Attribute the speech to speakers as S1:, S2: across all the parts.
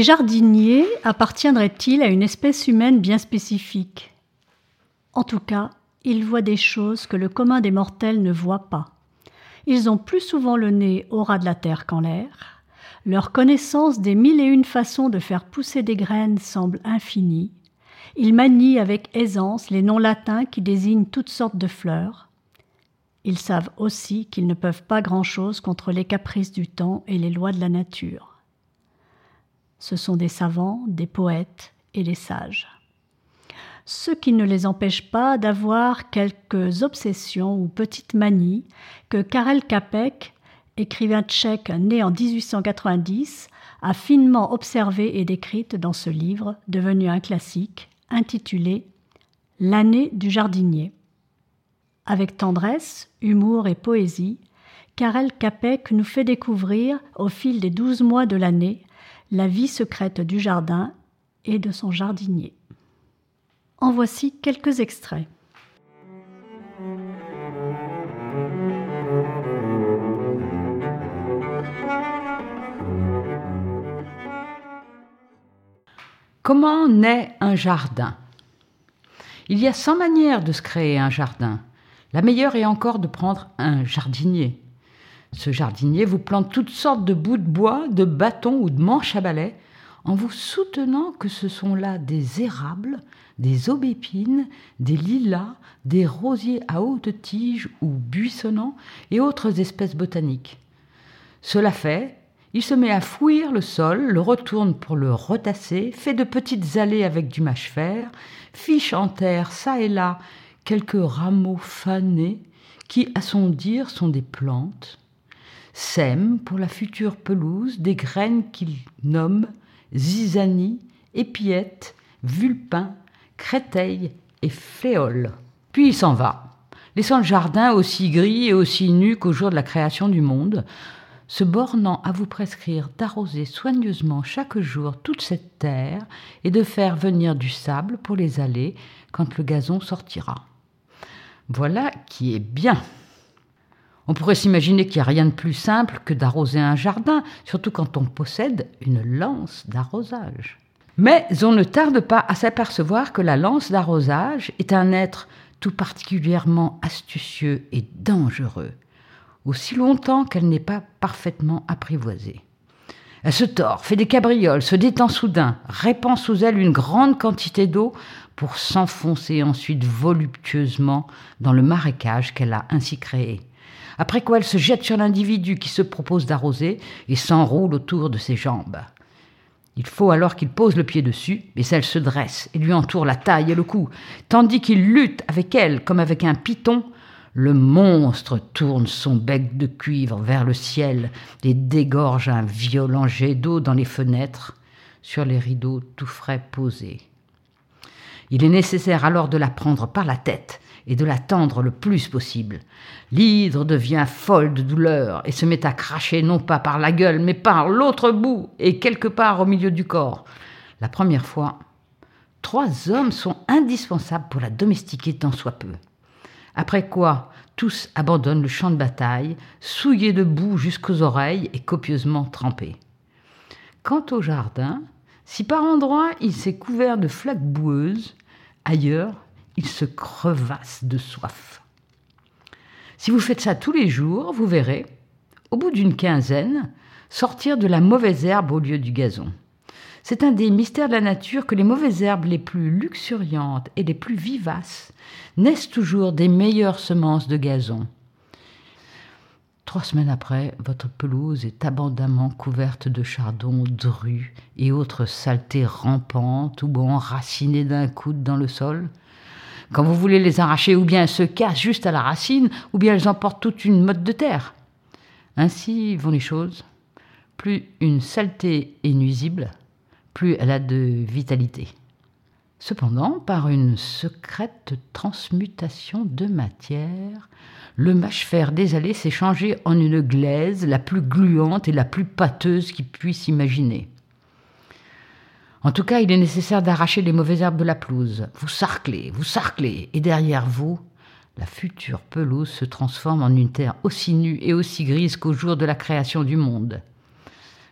S1: Les jardiniers appartiendraient-ils à une espèce humaine bien spécifique? En tout cas, ils voient des choses que le commun des mortels ne voit pas. Ils ont plus souvent le nez au ras de la terre qu'en l'air. Leur connaissance des mille et une façons de faire pousser des graines semble infinie. Ils manient avec aisance les noms latins qui désignent toutes sortes de fleurs. Ils savent aussi qu'ils ne peuvent pas grand-chose contre les caprices du temps et les lois de la nature ce sont des savants, des poètes et des sages. Ce qui ne les empêche pas d'avoir quelques obsessions ou petites manies que Karel Capek, écrivain tchèque né en 1890, a finement observées et décrites dans ce livre devenu un classique intitulé L'année du jardinier. Avec tendresse, humour et poésie, Karel Capek nous fait découvrir, au fil des douze mois de l'année, la vie secrète du jardin et de son jardinier. En voici quelques extraits.
S2: Comment naît un jardin? Il y a cent manières de se créer un jardin. La meilleure est encore de prendre un jardinier. Ce jardinier vous plante toutes sortes de bouts de bois, de bâtons ou de manches à balai, en vous soutenant que ce sont là des érables, des aubépines, des lilas, des rosiers à haute tige ou buissonnants et autres espèces botaniques. Cela fait, il se met à fouir le sol, le retourne pour le retasser, fait de petites allées avec du mâche-fer, fiche en terre çà et là quelques rameaux fanés qui, à son dire, sont des plantes, sème pour la future pelouse des graines qu'il nomme zizanie, épiette, vulpin, créteil et fléole. Puis il s'en va, laissant le jardin aussi gris et aussi nu qu'au jour de la création du monde, se bornant à vous prescrire d'arroser soigneusement chaque jour toute cette terre et de faire venir du sable pour les allées quand le gazon sortira. Voilà qui est bien. On pourrait s'imaginer qu'il n'y a rien de plus simple que d'arroser un jardin, surtout quand on possède une lance d'arrosage. Mais on ne tarde pas à s'apercevoir que la lance d'arrosage est un être tout particulièrement astucieux et dangereux, aussi longtemps qu'elle n'est pas parfaitement apprivoisée. Elle se tord, fait des cabrioles, se détend soudain, répand sous elle une grande quantité d'eau pour s'enfoncer ensuite voluptueusement dans le marécage qu'elle a ainsi créé après quoi elle se jette sur l'individu qui se propose d'arroser et s'enroule autour de ses jambes. Il faut alors qu'il pose le pied dessus, mais elle se dresse et lui entoure la taille et le cou, tandis qu'il lutte avec elle comme avec un python. Le monstre tourne son bec de cuivre vers le ciel et dégorge un violent jet d'eau dans les fenêtres, sur les rideaux tout frais posés. Il est nécessaire alors de la prendre par la tête et de l'attendre le plus possible. L'hydre devient folle de douleur et se met à cracher non pas par la gueule, mais par l'autre bout et quelque part au milieu du corps. La première fois, trois hommes sont indispensables pour la domestiquer tant soit peu. Après quoi, tous abandonnent le champ de bataille, souillés de boue jusqu'aux oreilles et copieusement trempés. Quant au jardin, si par endroits il s'est couvert de flaques boueuses, ailleurs se crevasse de soif. Si vous faites ça tous les jours, vous verrez, au bout d'une quinzaine, sortir de la mauvaise herbe au lieu du gazon. C'est un des mystères de la nature que les mauvaises herbes les plus luxuriantes et les plus vivaces naissent toujours des meilleures semences de gazon. Trois semaines après, votre pelouse est abondamment couverte de chardons, drues et autres saletés rampantes ou enracinées d'un coude dans le sol. Quand vous voulez les arracher, ou bien elles se cassent juste à la racine, ou bien elles emportent toute une motte de terre. Ainsi vont les choses. Plus une saleté est nuisible, plus elle a de vitalité. Cependant, par une secrète transmutation de matière, le mâche-fer désalé s'est changé en une glaise la plus gluante et la plus pâteuse qui puisse imaginer. En tout cas, il est nécessaire d'arracher les mauvaises herbes de la pelouse. Vous sarclez, vous sarclez, et derrière vous, la future pelouse se transforme en une terre aussi nue et aussi grise qu'au jour de la création du monde.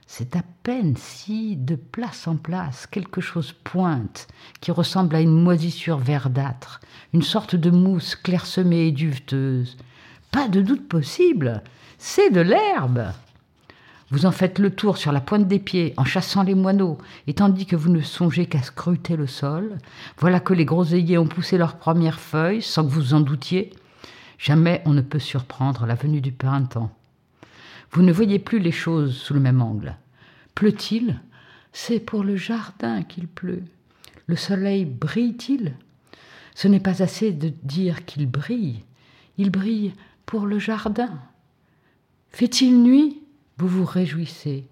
S2: C'est à peine si, de place en place, quelque chose pointe, qui ressemble à une moisissure verdâtre, une sorte de mousse clairsemée et duveteuse. Pas de doute possible, c'est de l'herbe. Vous en faites le tour sur la pointe des pieds en chassant les moineaux, et tandis que vous ne songez qu'à scruter le sol, voilà que les groseilliers ont poussé leurs premières feuilles sans que vous en doutiez. Jamais on ne peut surprendre la venue du printemps. Vous ne voyez plus les choses sous le même angle. Pleut-il? C'est pour le jardin qu'il pleut. Le soleil brille-t-il? Ce n'est pas assez de dire qu'il brille. Il brille pour le jardin. Fait-il nuit? Vous vous réjouissez.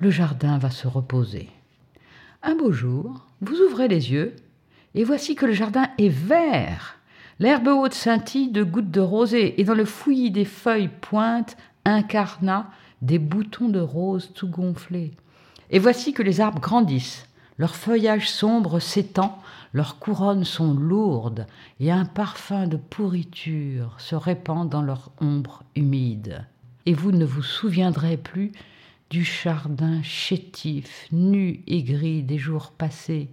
S2: Le jardin va se reposer. Un beau jour, vous ouvrez les yeux et voici que le jardin est vert. L'herbe haute scintille de gouttes de rosée et dans le fouillis des feuilles pointe incarna des boutons de rose tout gonflés. Et voici que les arbres grandissent, leur feuillage sombre s'étend, leurs couronnes sont lourdes, et un parfum de pourriture se répand dans leur ombre humide. Et vous ne vous souviendrez plus du jardin chétif, nu et gris des jours passés,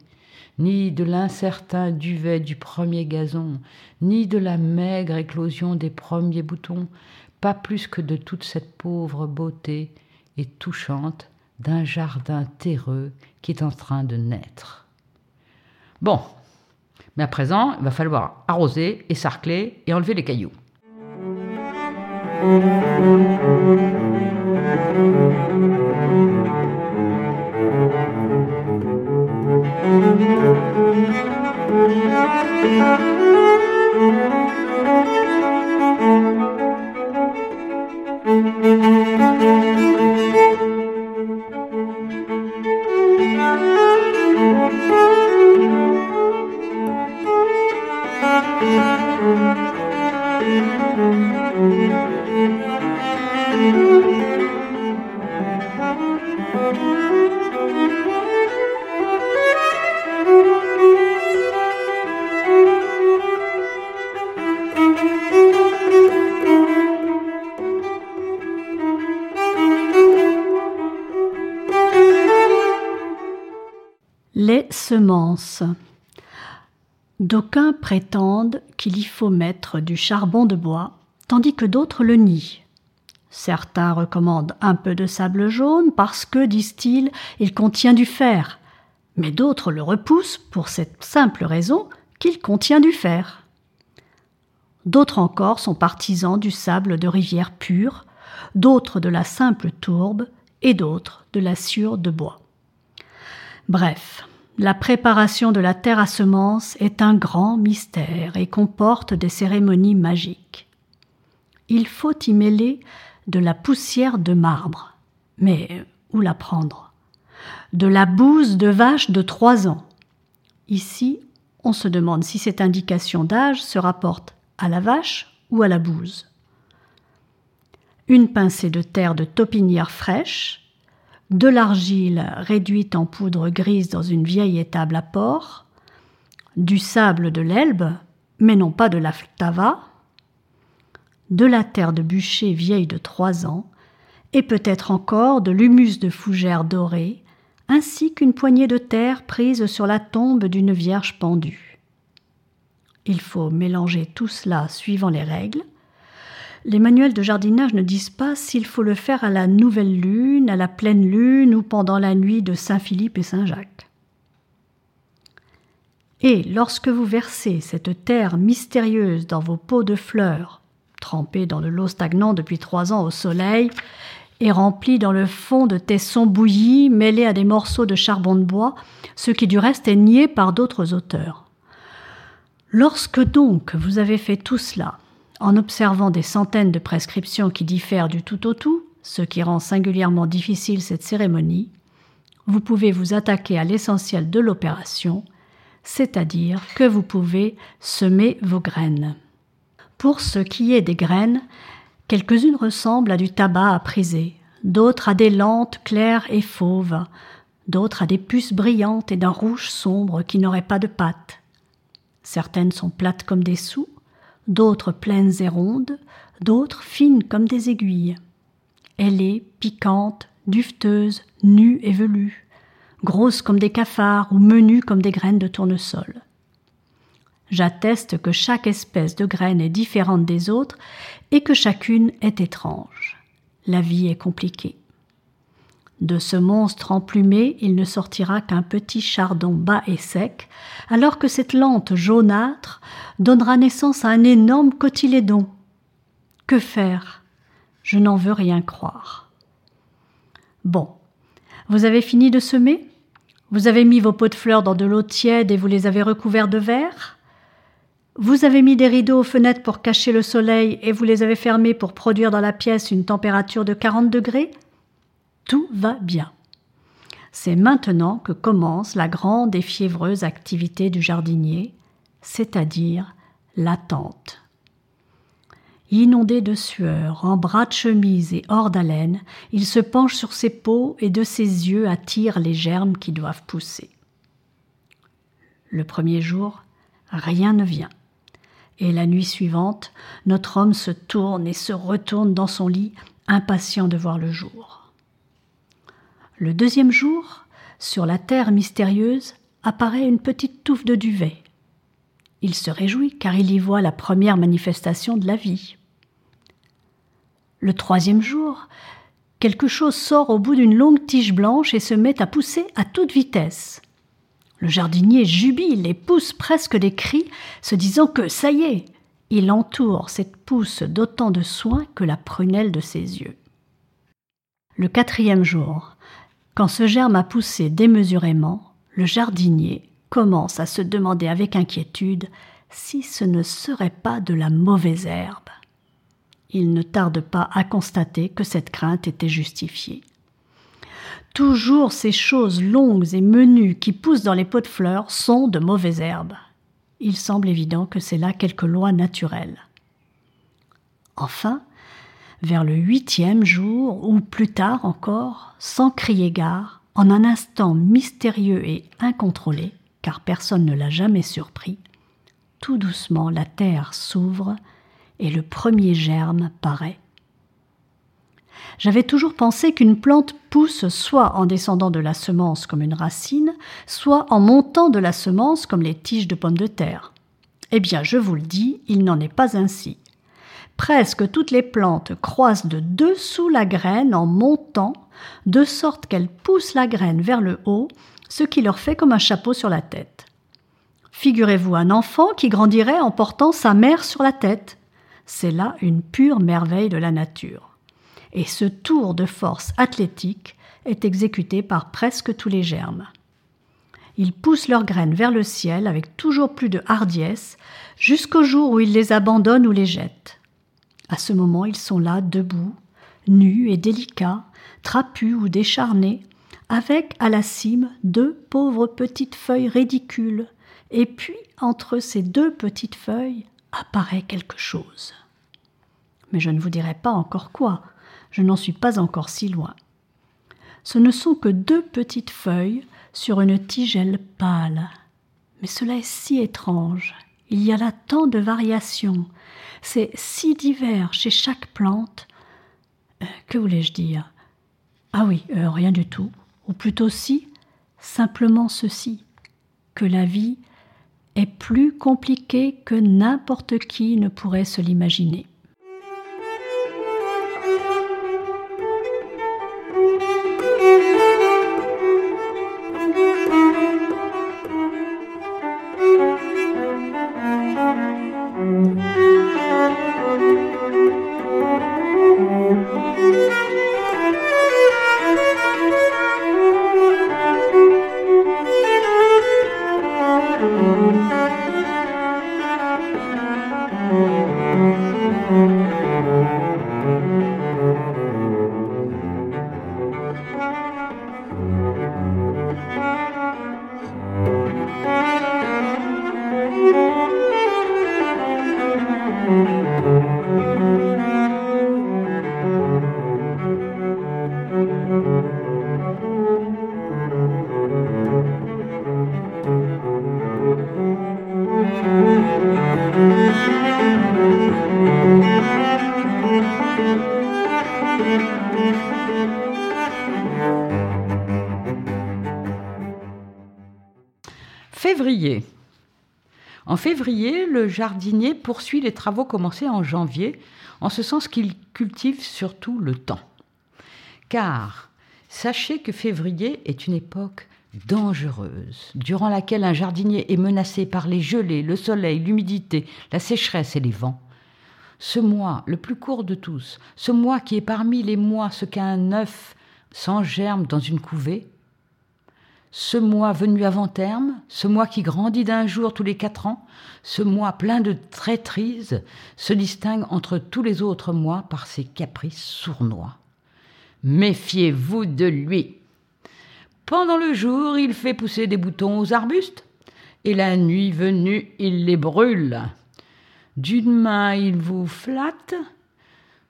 S2: ni de l'incertain duvet du premier gazon, ni de la maigre éclosion des premiers boutons, pas plus que de toute cette pauvre beauté et touchante d'un jardin terreux qui est en train de naître. Bon, mais à présent, il va falloir arroser et sarcler et enlever les cailloux. Thank you.
S1: Les semences. D'aucuns prétendent qu'il y faut mettre du charbon de bois, tandis que d'autres le nient. Certains recommandent un peu de sable jaune parce que, disent-ils, il contient du fer, mais d'autres le repoussent pour cette simple raison qu'il contient du fer. D'autres encore sont partisans du sable de rivière pure, d'autres de la simple tourbe et d'autres de la sciure de bois. Bref, la préparation de la terre à semences est un grand mystère et comporte des cérémonies magiques. Il faut y mêler de la poussière de marbre. Mais où la prendre? De la bouse de vache de trois ans. Ici, on se demande si cette indication d'âge se rapporte à la vache ou à la bouse. Une pincée de terre de taupinière fraîche, de l'argile réduite en poudre grise dans une vieille étable à porc, du sable de l'Elbe, mais non pas de la Tava, de la terre de bûcher vieille de trois ans, et peut-être encore de l'humus de fougère dorée, ainsi qu'une poignée de terre prise sur la tombe d'une vierge pendue. Il faut mélanger tout cela suivant les règles. Les manuels de jardinage ne disent pas s'il faut le faire à la nouvelle lune, à la pleine lune ou pendant la nuit de Saint-Philippe et Saint-Jacques. Et lorsque vous versez cette terre mystérieuse dans vos pots de fleurs, trempés dans de l'eau stagnante depuis trois ans au soleil, et remplis dans le fond de tessons bouillis mêlés à des morceaux de charbon de bois, ce qui du reste est nié par d'autres auteurs. Lorsque donc vous avez fait tout cela, en observant des centaines de prescriptions qui diffèrent du tout au tout, ce qui rend singulièrement difficile cette cérémonie, vous pouvez vous attaquer à l'essentiel de l'opération, c'est-à-dire que vous pouvez semer vos graines. Pour ce qui est des graines, quelques-unes ressemblent à du tabac à priser, d'autres à des lentes claires et fauves, d'autres à des puces brillantes et d'un rouge sombre qui n'aurait pas de pâte. Certaines sont plates comme des sous, d'autres pleines et rondes, d'autres fines comme des aiguilles. Ailées, piquantes, duveteuses, nues et velues grosses comme des cafards ou menues comme des graines de tournesol. J'atteste que chaque espèce de graine est différente des autres et que chacune est étrange. La vie est compliquée. De ce monstre emplumé, il ne sortira qu'un petit chardon bas et sec, alors que cette lente jaunâtre donnera naissance à un énorme cotylédon. Que faire? Je n'en veux rien croire. Bon, vous avez fini de semer? Vous avez mis vos pots de fleurs dans de l'eau tiède et vous les avez recouverts de verre? Vous avez mis des rideaux aux fenêtres pour cacher le soleil et vous les avez fermés pour produire dans la pièce une température de 40 degrés? Tout va bien. C'est maintenant que commence la grande et fiévreuse activité du jardinier, c'est-à-dire l'attente. Inondé de sueur, en bras de chemise et hors d'haleine, il se penche sur ses peaux et de ses yeux attire les germes qui doivent pousser. Le premier jour, rien ne vient. Et la nuit suivante, notre homme se tourne et se retourne dans son lit, impatient de voir le jour. Le deuxième jour, sur la terre mystérieuse, apparaît une petite touffe de duvet. Il se réjouit car il y voit la première manifestation de la vie. Le troisième jour, quelque chose sort au bout d'une longue tige blanche et se met à pousser à toute vitesse. Le jardinier jubile et pousse presque des cris, se disant que ça y est, il entoure cette pousse d'autant de soin que la prunelle de ses yeux. Le quatrième jour, quand ce germe a poussé démesurément, le jardinier commence à se demander avec inquiétude si ce ne serait pas de la mauvaise herbe il ne tarde pas à constater que cette crainte était justifiée. Toujours ces choses longues et menues qui poussent dans les pots de fleurs sont de mauvaises herbes. Il semble évident que c'est là quelque loi naturelle. Enfin, vers le huitième jour, ou plus tard encore, sans crier gare, en un instant mystérieux et incontrôlé, car personne ne l'a jamais surpris, tout doucement la terre s'ouvre et le premier germe paraît. J'avais toujours pensé qu'une plante pousse soit en descendant de la semence comme une racine, soit en montant de la semence comme les tiges de pommes de terre. Eh bien, je vous le dis, il n'en est pas ainsi. Presque toutes les plantes croissent de dessous la graine en montant, de sorte qu'elles poussent la graine vers le haut, ce qui leur fait comme un chapeau sur la tête. Figurez-vous un enfant qui grandirait en portant sa mère sur la tête. C'est là une pure merveille de la nature. Et ce tour de force athlétique est exécuté par presque tous les germes. Ils poussent leurs graines vers le ciel avec toujours plus de hardiesse jusqu'au jour où ils les abandonnent ou les jettent. À ce moment, ils sont là, debout, nus et délicats, trapus ou décharnés, avec à la cime deux pauvres petites feuilles ridicules, et puis entre ces deux petites feuilles, apparaît quelque chose. Mais je ne vous dirai pas encore quoi, je n'en suis pas encore si loin. Ce ne sont que deux petites feuilles sur une tigelle pâle. Mais cela est si étrange Il y a là tant de variations. C'est si divers chez chaque plante. Euh, que voulais-je dire? Ah oui, euh, rien du tout. Ou plutôt si, simplement ceci, que la vie est plus compliquée que n'importe qui ne pourrait se l'imaginer.
S2: En février, le jardinier poursuit les travaux commencés en janvier, en ce sens qu'il cultive surtout le temps. Car sachez que février est une époque dangereuse, durant laquelle un jardinier est menacé par les gelées, le soleil, l'humidité, la sécheresse et les vents. Ce mois, le plus court de tous, ce mois qui est parmi les mois ce qu'un œuf sans germe dans une couvée, ce mois venu avant terme, ce mois qui grandit d'un jour tous les quatre ans, ce mois plein de traîtrises, se distingue entre tous les autres mois par ses caprices sournois. Méfiez-vous de lui. Pendant le jour, il fait pousser des boutons aux arbustes, et la nuit venue, il les brûle. D'une main, il vous flatte,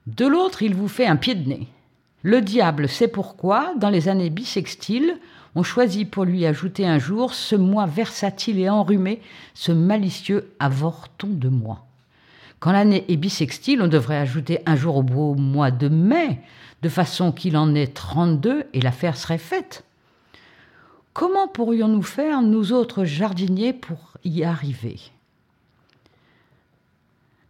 S2: de l'autre, il vous fait un pied de nez. Le diable sait pourquoi, dans les années bissextiles, on choisit pour lui ajouter un jour ce mois versatile et enrhumé, ce malicieux avorton de mois. Quand l'année est bissextile, on devrait ajouter un jour au beau mois de mai, de façon qu'il en ait 32 et l'affaire serait faite. Comment pourrions-nous faire, nous autres jardiniers, pour y arriver?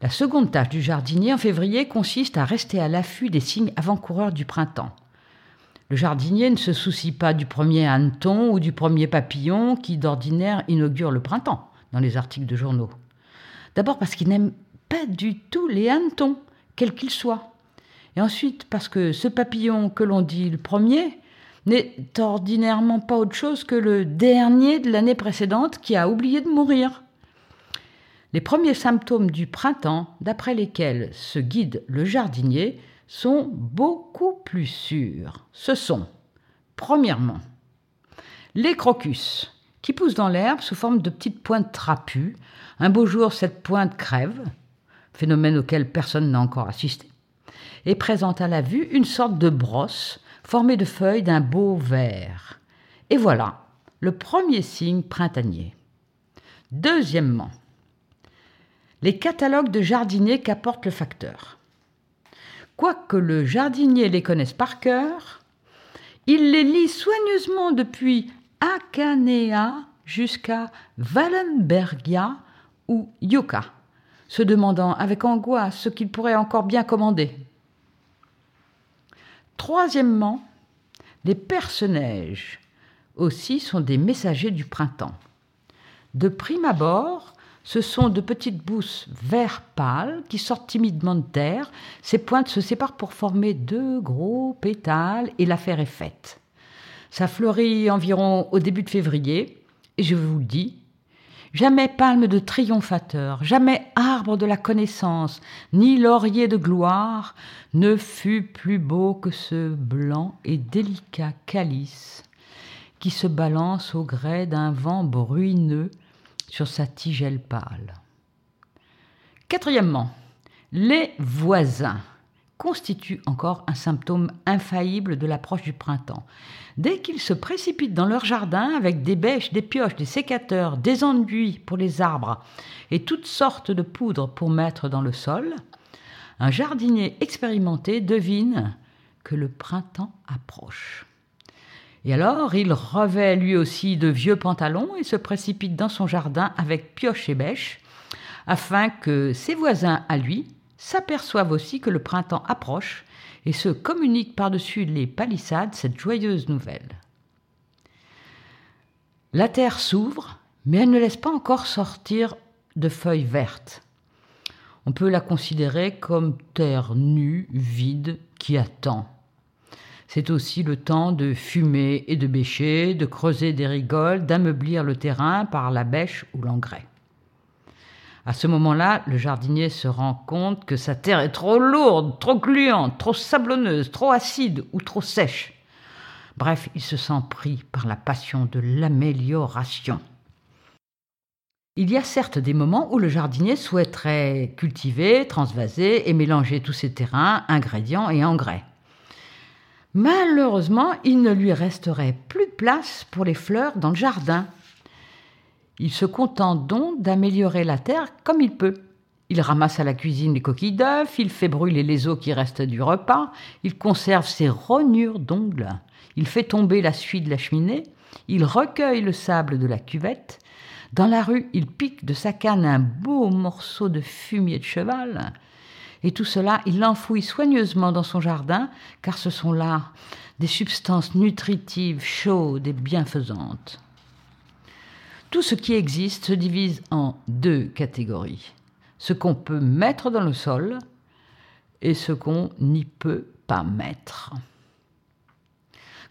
S2: La seconde tâche du jardinier en février consiste à rester à l'affût des signes avant-coureurs du printemps. Le jardinier ne se soucie pas du premier hanneton ou du premier papillon qui d'ordinaire inaugure le printemps dans les articles de journaux. D'abord parce qu'il n'aime pas du tout les hannetons, quels qu'ils soient. Et ensuite parce que ce papillon que l'on dit le premier n'est ordinairement pas autre chose que le dernier de l'année précédente qui a oublié de mourir. Les premiers symptômes du printemps, d'après lesquels se guide le jardinier, sont beaucoup plus sûrs. Ce sont, premièrement, les crocus, qui poussent dans l'herbe sous forme de petites pointes trapues. Un beau jour, cette pointe crève, phénomène auquel personne n'a encore assisté, et présente à la vue une sorte de brosse formée de feuilles d'un beau vert. Et voilà le premier signe printanier. Deuxièmement, les catalogues de jardiniers qu'apporte le facteur. Quoique le jardinier les connaisse par cœur, il les lit soigneusement depuis Akanea jusqu'à Wallenbergia ou Yucca, se demandant avec angoisse ce qu'il pourrait encore bien commander. Troisièmement, les personnages aussi sont des messagers du printemps. De prime abord, ce sont de petites bousses vert pâle qui sortent timidement de terre. Ces pointes se séparent pour former deux gros pétales et l'affaire est faite. Ça fleurit environ au début de février et je vous le dis, jamais palme de triomphateur, jamais arbre de la connaissance, ni laurier de gloire ne fut plus beau que ce blanc et délicat calice qui se balance au gré d'un vent bruineux sur sa tigelle pâle. Quatrièmement, les voisins, constituent encore un symptôme infaillible de l'approche du printemps. Dès qu'ils se précipitent dans leur jardin avec des bêches, des pioches, des sécateurs, des enduits pour les arbres et toutes sortes de poudres pour mettre dans le sol, un jardinier expérimenté devine que le printemps approche. Et alors, il revêt lui aussi de vieux pantalons et se précipite dans son jardin avec pioche et bêche, afin que ses voisins à lui s'aperçoivent aussi que le printemps approche et se communiquent par-dessus les palissades cette joyeuse nouvelle. La terre s'ouvre, mais elle ne laisse pas encore sortir de feuilles vertes. On peut la considérer comme terre nue, vide, qui attend. C'est aussi le temps de fumer et de bêcher, de creuser des rigoles, d'ameublir le terrain par la bêche ou l'engrais. À ce moment-là, le jardinier se rend compte que sa terre est trop lourde, trop gluante, trop sablonneuse, trop acide ou trop sèche. Bref, il se sent pris par la passion de l'amélioration. Il y a certes des moments où le jardinier souhaiterait cultiver, transvaser et mélanger tous ses terrains, ingrédients et engrais. Malheureusement, il ne lui resterait plus de place pour les fleurs dans le jardin. Il se contente donc d'améliorer la terre comme il peut. Il ramasse à la cuisine les coquilles d'œufs, il fait brûler les os qui restent du repas, il conserve ses rognures d'ongles, il fait tomber la suie de la cheminée, il recueille le sable de la cuvette, dans la rue il pique de sa canne un beau morceau de fumier de cheval, et tout cela il l'enfouit soigneusement dans son jardin, car ce sont là des substances nutritives, chaudes et bienfaisantes. Tout ce qui existe se divise en deux catégories. Ce qu'on peut mettre dans le sol et ce qu'on n'y peut pas mettre.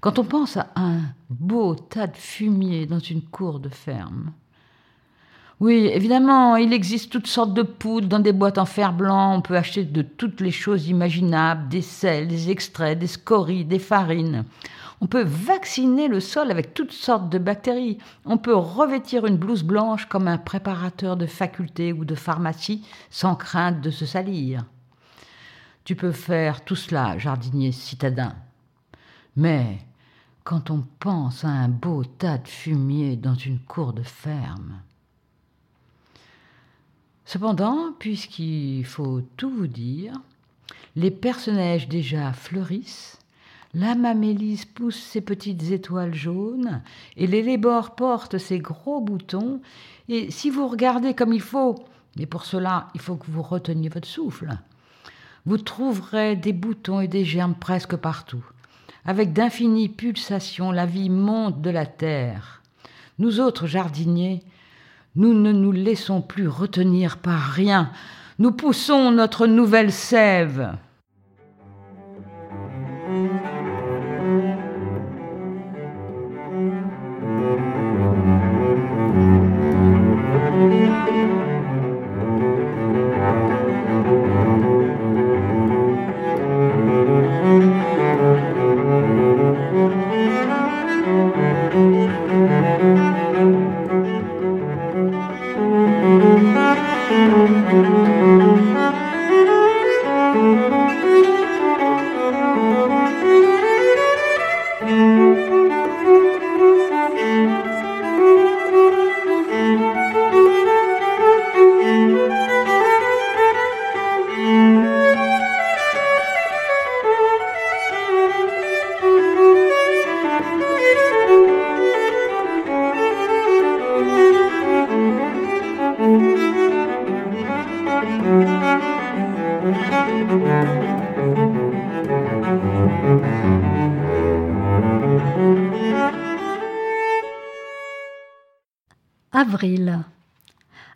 S2: Quand on pense à un beau tas de fumier dans une cour de ferme, oui, évidemment, il existe toutes sortes de poudres dans des boîtes en fer blanc. On peut acheter de toutes les choses imaginables, des sels, des extraits, des scories, des farines. On peut vacciner le sol avec toutes sortes de bactéries. On peut revêtir une blouse blanche comme un préparateur de faculté ou de pharmacie sans crainte de se salir. Tu peux faire tout cela, jardinier citadin. Mais quand on pense à un beau tas de fumier dans une cour de ferme. Cependant, puisqu'il faut tout vous dire, les personnages déjà fleurissent la mamélise pousse ses petites étoiles jaunes et l'élébore porte ses gros boutons. Et si vous regardez comme il faut, mais pour cela, il faut que vous reteniez votre souffle, vous trouverez des boutons et des germes presque partout. Avec d'infinies pulsations, la vie monte de la terre. Nous autres jardiniers, nous ne nous laissons plus retenir par rien. Nous poussons notre nouvelle sève.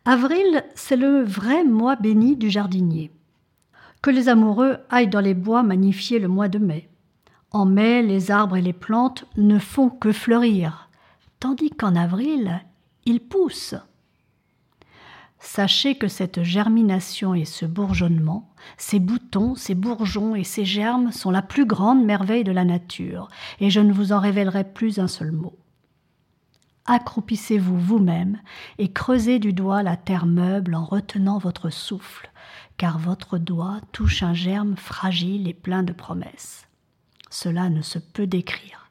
S1: Avril, c'est le vrai mois béni du jardinier. Que les amoureux aillent dans les bois magnifier le mois de mai. En mai, les arbres et les plantes ne font que fleurir, tandis qu'en avril, ils poussent. Sachez que cette germination et ce bourgeonnement, ces boutons, ces bourgeons et ces germes sont la plus grande merveille de la nature, et je ne vous en révélerai plus un seul mot. Accroupissez-vous vous-même et creusez du doigt la terre meuble en retenant votre souffle, car votre doigt touche un germe fragile et plein de promesses. Cela ne se peut décrire,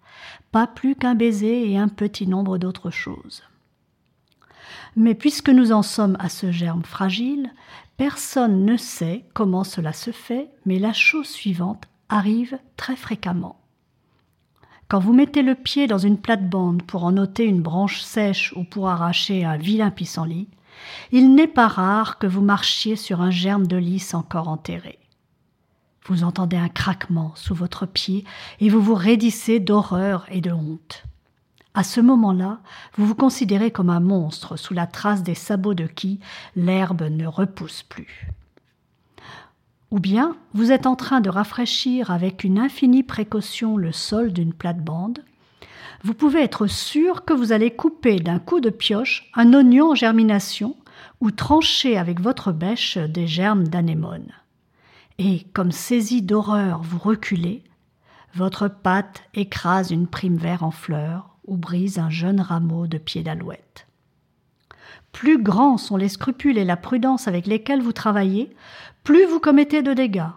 S1: pas plus qu'un baiser et un petit nombre d'autres choses. Mais puisque nous en sommes à ce germe fragile, personne ne sait comment cela se fait, mais la chose suivante arrive très fréquemment. Quand vous mettez le pied dans une plate-bande pour en ôter une branche sèche ou pour arracher un vilain pissenlit, il n'est pas rare que vous marchiez sur un germe de lys encore enterré. Vous entendez un craquement sous votre pied et vous vous raidissez d'horreur et de honte. À ce moment-là, vous vous considérez comme un monstre sous la trace des sabots de qui l'herbe ne repousse plus. Ou bien vous êtes en train de rafraîchir avec une infinie précaution le sol d'une plate-bande. Vous pouvez être sûr que vous allez couper d'un coup de pioche un oignon en germination ou trancher avec votre bêche des germes d'anémone. Et comme saisi d'horreur vous reculez, votre patte écrase une prime vert en fleurs ou brise un jeune rameau de pied d'alouette. Plus grands sont les scrupules et la prudence avec lesquels vous travaillez, plus vous commettez de dégâts.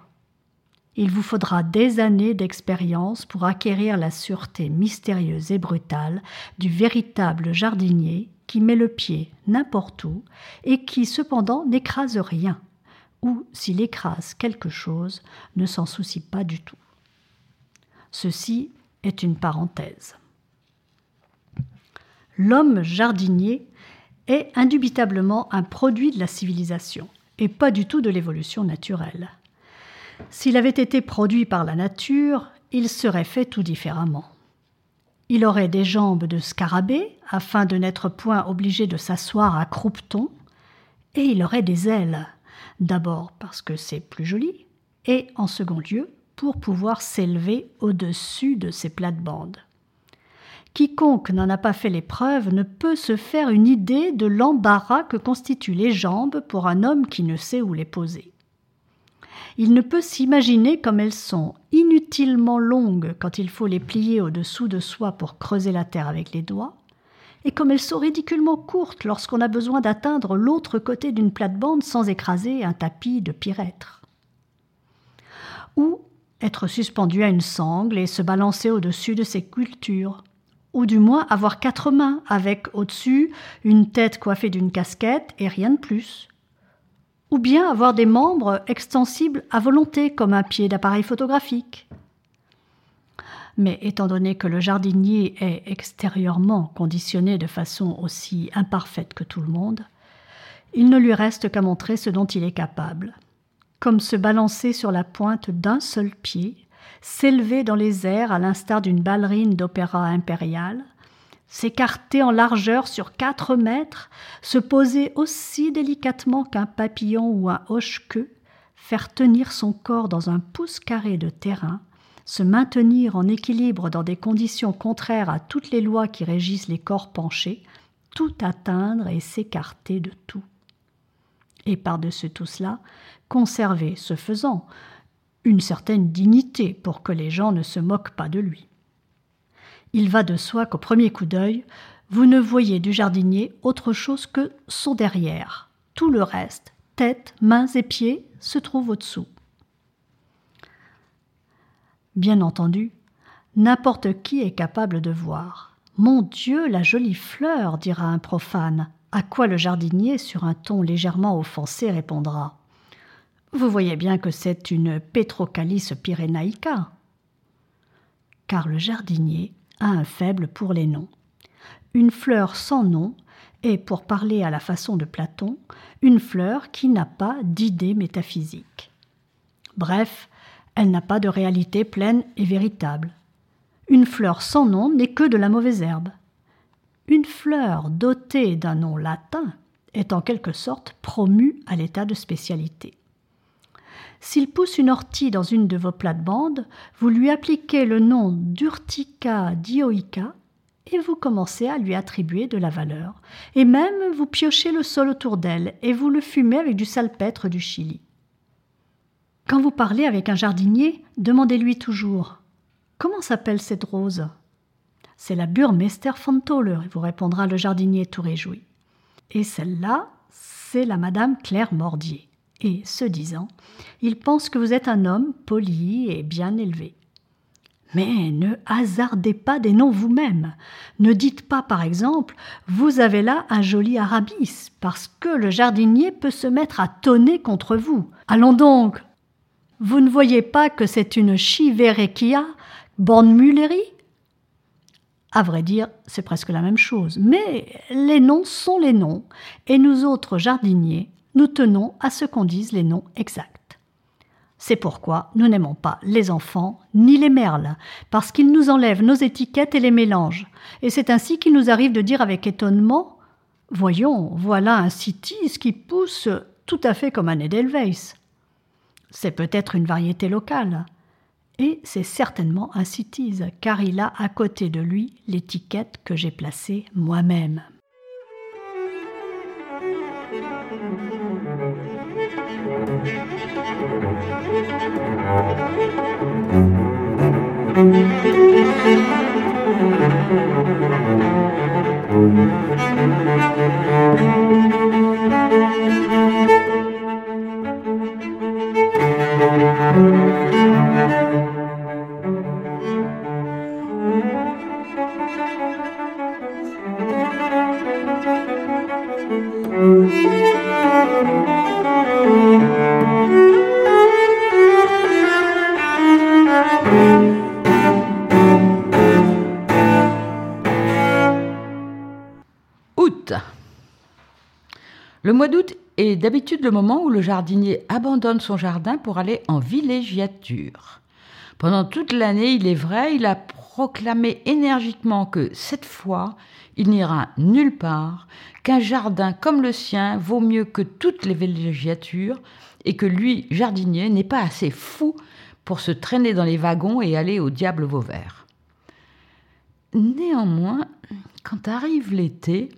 S1: Il vous faudra des années d'expérience pour acquérir la sûreté mystérieuse et brutale du véritable jardinier qui met le pied n'importe où et qui cependant n'écrase rien, ou s'il écrase quelque chose, ne s'en soucie pas du tout. Ceci est une parenthèse. L'homme jardinier est indubitablement un produit de la civilisation et pas du tout de l'évolution naturelle. S'il avait été produit par la nature, il serait fait tout différemment. Il aurait des jambes de scarabée, afin de n'être point obligé de s'asseoir à croupeton, et il aurait des ailes, d'abord parce que c'est plus joli, et en second lieu pour pouvoir s'élever au-dessus de ses plates-bandes. Quiconque n'en a pas fait l'épreuve ne peut se faire une idée de l'embarras que constituent les jambes pour un homme qui ne sait où les poser. Il ne peut s'imaginer comme elles sont inutilement longues quand il faut les plier au-dessous de soi pour creuser la terre avec les doigts, et comme elles sont ridiculement courtes lorsqu'on a besoin d'atteindre l'autre côté d'une plate-bande sans écraser un tapis de pyrètre. Ou être suspendu à une sangle et se balancer au-dessus de ses cultures, ou du moins avoir quatre mains avec au-dessus une tête coiffée d'une casquette et rien de plus. Ou bien avoir des membres extensibles à volonté comme un pied d'appareil photographique. Mais étant donné que le jardinier est extérieurement conditionné de façon aussi imparfaite que tout le monde, il ne lui reste qu'à montrer ce dont il est capable, comme se balancer sur la pointe d'un seul pied s'élever dans les airs à l'instar d'une ballerine d'opéra impérial, s'écarter en largeur sur quatre mètres, se poser aussi délicatement qu'un papillon ou un hoche-queue, faire tenir son corps dans un pouce carré de terrain, se maintenir en équilibre dans des conditions contraires à toutes les lois qui régissent les corps penchés, tout atteindre et s'écarter de tout. Et par-dessus tout cela, conserver, ce faisant, une certaine dignité pour que les gens ne se moquent pas de lui. Il va de soi qu'au premier coup d'œil, vous ne voyez du jardinier autre chose que son derrière. Tout le reste, tête, mains et pieds, se trouve au-dessous. Bien entendu, n'importe qui est capable de voir. Mon Dieu, la jolie fleur, dira un profane, à quoi le jardinier, sur un ton légèrement offensé, répondra. Vous voyez bien que c'est une Petrocalis pyrénaïca. Car le jardinier a un faible pour les noms. Une fleur sans nom est, pour parler à la façon de Platon, une fleur qui n'a pas d'idée métaphysique. Bref, elle n'a pas de réalité pleine et véritable. Une fleur sans nom n'est que de la mauvaise herbe. Une fleur dotée d'un nom latin est en quelque sorte promue à l'état de spécialité. S'il pousse une ortie dans une de vos plates-bandes, vous lui appliquez le nom d'Urtica dioica et vous commencez à lui attribuer de la valeur. Et même vous piochez le sol autour d'elle et vous le fumez avec du salpêtre du Chili. Quand vous parlez avec un jardinier, demandez-lui toujours Comment s'appelle cette rose? C'est la Burmester Fantoler, vous répondra le jardinier tout réjoui. Et celle-là, c'est la Madame Claire Mordier Et ce disant, il pense que vous êtes un homme poli et bien élevé. Mais ne hasardez pas des noms vous-même. Ne dites pas, par exemple, vous avez là un joli arabis, parce que le jardinier peut se mettre à tonner contre vous. Allons donc. Vous ne voyez pas que c'est une chiverekia, born Mulleri À vrai dire, c'est presque la même chose. Mais les noms sont les noms, et nous autres jardiniers, nous tenons à ce qu'on dise les noms exacts. C'est pourquoi nous n'aimons pas les enfants ni les merles, parce qu'ils nous enlèvent nos étiquettes et les mélangent. Et c'est ainsi qu'il nous arrive de dire avec étonnement Voyons, voilà un citis qui pousse tout à fait comme un Edelweiss. C'est peut-être une variété locale. Et c'est certainement un citis, car il a à côté de lui l'étiquette que j'ai placée moi-même.
S2: Le mois d'août est d'habitude le moment où le jardinier abandonne son jardin pour aller en villégiature. Pendant toute l'année, il est vrai, il a proclamé énergiquement que cette fois, il n'ira nulle part, qu'un jardin comme le sien vaut mieux que toutes les villégiatures, et que lui, jardinier, n'est pas assez fou pour se traîner dans les wagons et aller au diable Vauvert. Néanmoins, quand arrive l'été,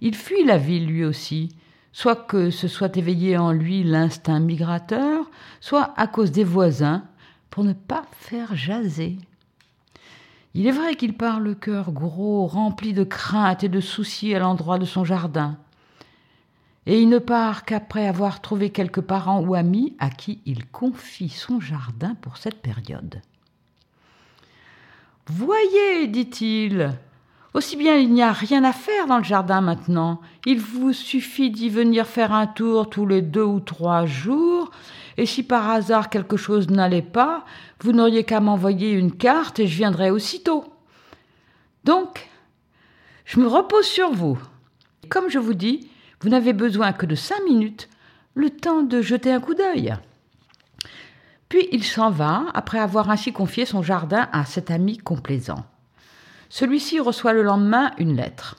S2: il fuit la ville lui aussi, soit que ce soit éveillé en lui l'instinct migrateur, soit à cause des voisins, pour ne pas faire jaser. Il est vrai qu'il part le cœur gros, rempli de craintes et de soucis à l'endroit de son jardin. Et il ne part qu'après avoir trouvé quelques parents ou amis à qui il confie son jardin pour cette période. Voyez, dit-il, aussi bien il n'y a rien à faire dans le jardin maintenant. Il vous suffit d'y venir faire un tour tous les deux ou trois jours, et si par hasard quelque chose n'allait pas, vous n'auriez qu'à m'envoyer une carte et je viendrai aussitôt. Donc, je me repose sur vous. Comme je vous dis, vous n'avez besoin que de cinq minutes, le temps de jeter un coup d'œil. Puis il s'en va, après avoir ainsi confié son jardin à cet ami complaisant. Celui-ci reçoit le lendemain une lettre.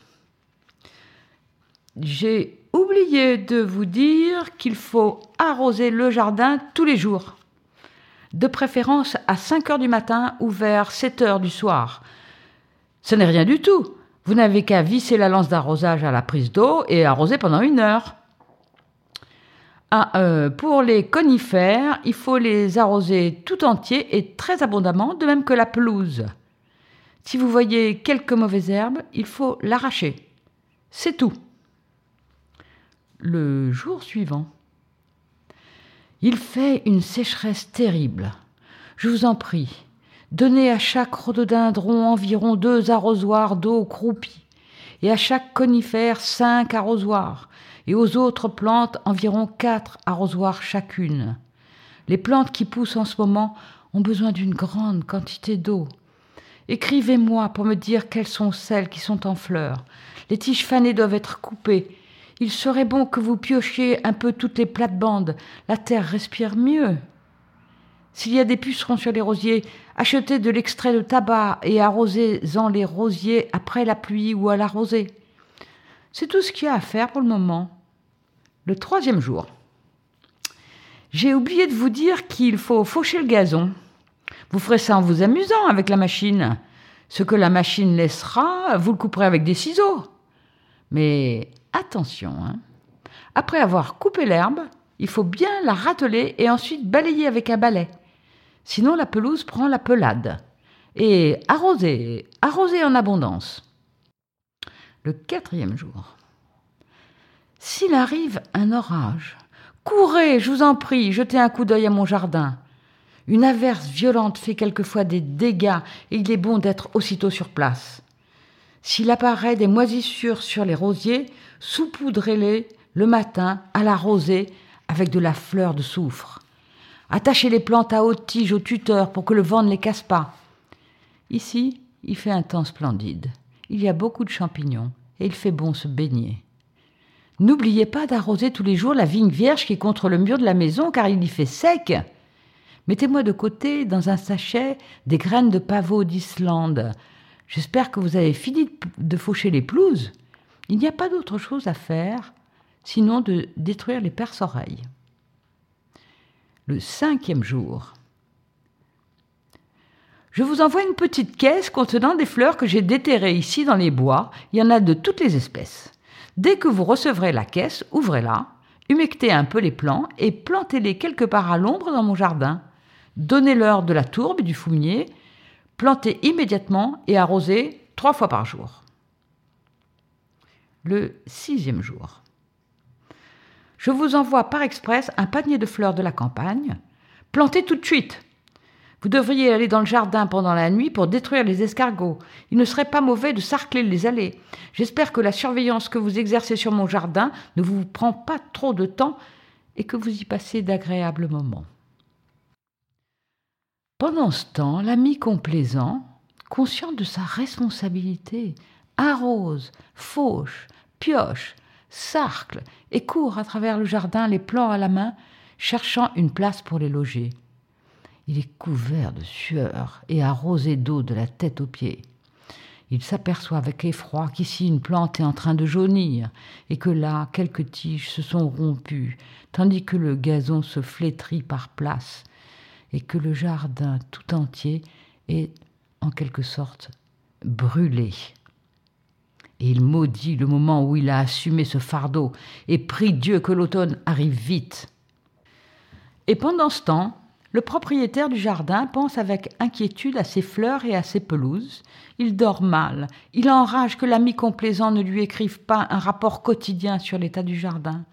S2: J'ai oublié de vous dire qu'il faut arroser le jardin tous les jours, de préférence à 5 heures du matin ou vers 7 heures du soir. Ce n'est rien du tout. Vous n'avez qu'à visser la lance d'arrosage à la prise d'eau et arroser pendant une heure. Ah, euh, pour les conifères, il faut les arroser tout entiers et très abondamment, de même que la pelouse. Si vous voyez quelques mauvaises herbes, il faut l'arracher. C'est tout. Le jour suivant, il fait une sécheresse terrible. Je vous en prie, donnez à chaque rhododendron environ deux arrosoirs d'eau croupie, et à chaque conifère cinq arrosoirs, et aux autres plantes environ quatre arrosoirs chacune. Les plantes qui poussent en ce moment ont besoin d'une grande quantité d'eau. Écrivez-moi pour me dire quelles sont celles qui sont en fleurs. Les tiges fanées doivent être coupées. Il serait bon que vous piochiez un peu toutes les plates-bandes. La terre respire mieux. S'il y a des pucerons sur les rosiers, achetez de l'extrait de tabac et arrosez-en les rosiers après la pluie ou à la rosée. C'est tout ce qu'il y a à faire pour le moment. Le troisième jour. J'ai oublié de vous dire qu'il faut faucher le gazon. Vous ferez ça en vous amusant avec la machine. Ce que la machine laissera, vous le couperez avec des ciseaux. Mais attention, hein. après avoir coupé l'herbe, il faut bien la rateler et ensuite balayer avec un balai. Sinon, la pelouse prend la pelade. Et arroser, arroser en abondance. Le quatrième jour. S'il arrive un orage, Courez, je vous en prie, jetez un coup d'œil à mon jardin. Une averse violente fait quelquefois des dégâts et il est bon d'être aussitôt sur place. S'il apparaît des moisissures sur les rosiers, saupoudrez-les le matin à la rosée avec de la fleur de soufre. Attachez les plantes à haute tige au tuteur pour que le vent ne les casse pas. Ici, il fait un temps splendide. Il y a beaucoup de champignons et il fait bon se baigner. N'oubliez pas d'arroser tous les jours la vigne vierge qui est contre le mur de la maison car il y fait sec. Mettez-moi de côté dans un sachet des graines de pavot d'Islande. J'espère que vous avez fini de faucher les pelouses. Il n'y a pas d'autre chose à faire sinon de détruire les perce-oreilles. Le cinquième jour. Je vous envoie une petite caisse contenant des fleurs que j'ai déterrées ici dans les bois. Il y en a de toutes les espèces. Dès que vous recevrez la caisse, ouvrez-la, humectez un peu les plants et plantez-les quelque part à l'ombre dans mon jardin. Donnez-leur de la tourbe et du fumier, plantez immédiatement et arrosez trois fois par jour. Le sixième jour. Je vous envoie par express un panier de fleurs de la campagne. Plantez tout de suite. Vous devriez aller dans le jardin pendant la nuit pour détruire les escargots. Il ne serait pas mauvais de sarcler les allées. J'espère que la surveillance que vous exercez sur mon jardin ne vous prend pas trop de temps et que vous y passez d'agréables moments. Pendant ce temps, l'ami complaisant, conscient de sa responsabilité, arrose, fauche, pioche, sarcle et court à travers le jardin, les plants à la main, cherchant une place pour les loger. Il est couvert de sueur et arrosé d'eau de la tête aux pieds. Il s'aperçoit avec effroi qu'ici une plante est en train de jaunir et que là quelques tiges se sont rompues, tandis que le gazon se flétrit par places et que le jardin tout entier est en quelque sorte brûlé. Et il maudit le moment où il a assumé ce fardeau et prie Dieu que l'automne arrive vite. Et pendant ce temps, le propriétaire du jardin pense avec inquiétude à ses fleurs et à ses pelouses. Il dort mal. Il enrage que l'ami complaisant ne lui écrive pas un rapport quotidien sur l'état du jardin.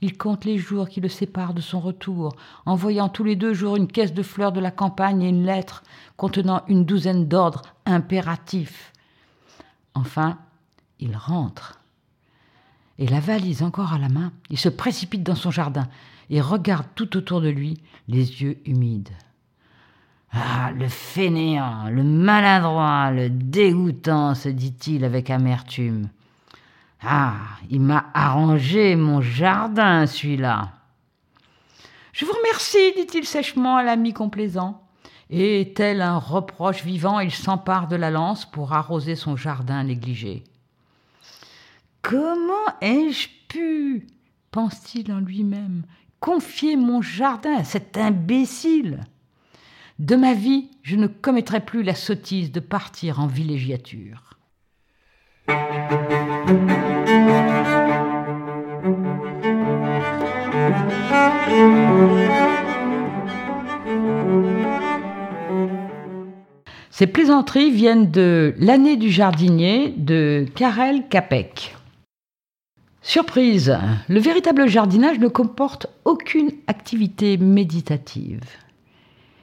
S2: Il compte les jours qui le séparent de son retour, envoyant tous les deux jours une caisse de fleurs de la campagne et une lettre contenant une douzaine d'ordres impératifs. Enfin, il rentre. Et la valise encore à la main, il se précipite dans son jardin et regarde tout autour de lui, les yeux humides. Ah, le fainéant, le maladroit, le dégoûtant, se dit-il avec amertume. Ah, il m'a arrangé mon jardin, celui-là. Je vous remercie, dit-il sèchement à l'ami complaisant. Et, tel un reproche vivant, il s'empare de la lance pour arroser son jardin négligé. Comment ai-je pu, pense-t-il en lui-même, confier mon jardin à cet imbécile? De ma vie, je ne commettrai plus la sottise de partir en villégiature. Ces plaisanteries viennent de L'année du jardinier de Karel Capek. Surprise, le véritable jardinage ne comporte aucune activité méditative.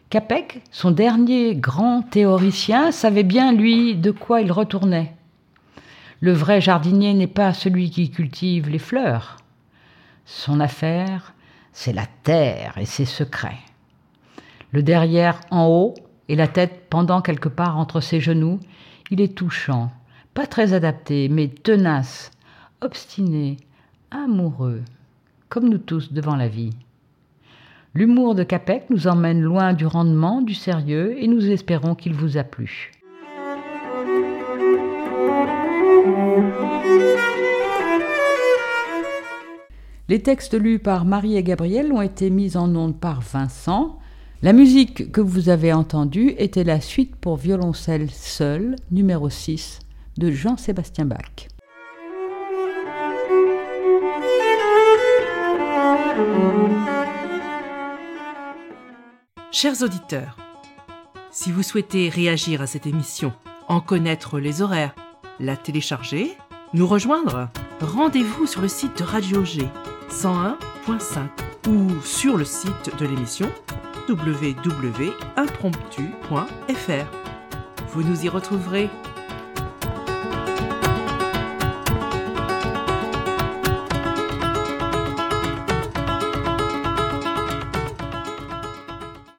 S2: Capek, son dernier grand théoricien, savait bien, lui, de quoi il retournait. Le vrai jardinier n'est pas celui qui cultive les fleurs. Son affaire, c'est la terre et ses secrets. Le derrière en haut et la tête pendant quelque part entre ses genoux, il est touchant, pas très adapté, mais tenace, obstiné, amoureux, comme nous tous devant la vie. L'humour de Capek nous emmène loin du rendement, du sérieux, et nous espérons qu'il vous a plu. Les textes lus par Marie et Gabriel ont été mis en ondes par Vincent. La musique que vous avez entendue était la suite pour violoncelle seul, numéro 6, de Jean-Sébastien Bach.
S3: Chers auditeurs, si vous souhaitez réagir à cette émission, en connaître les horaires, la télécharger, nous rejoindre, rendez-vous sur le site de Radio G 101.5 ou sur le site de l'émission www.impromptu.fr. Vous nous y retrouverez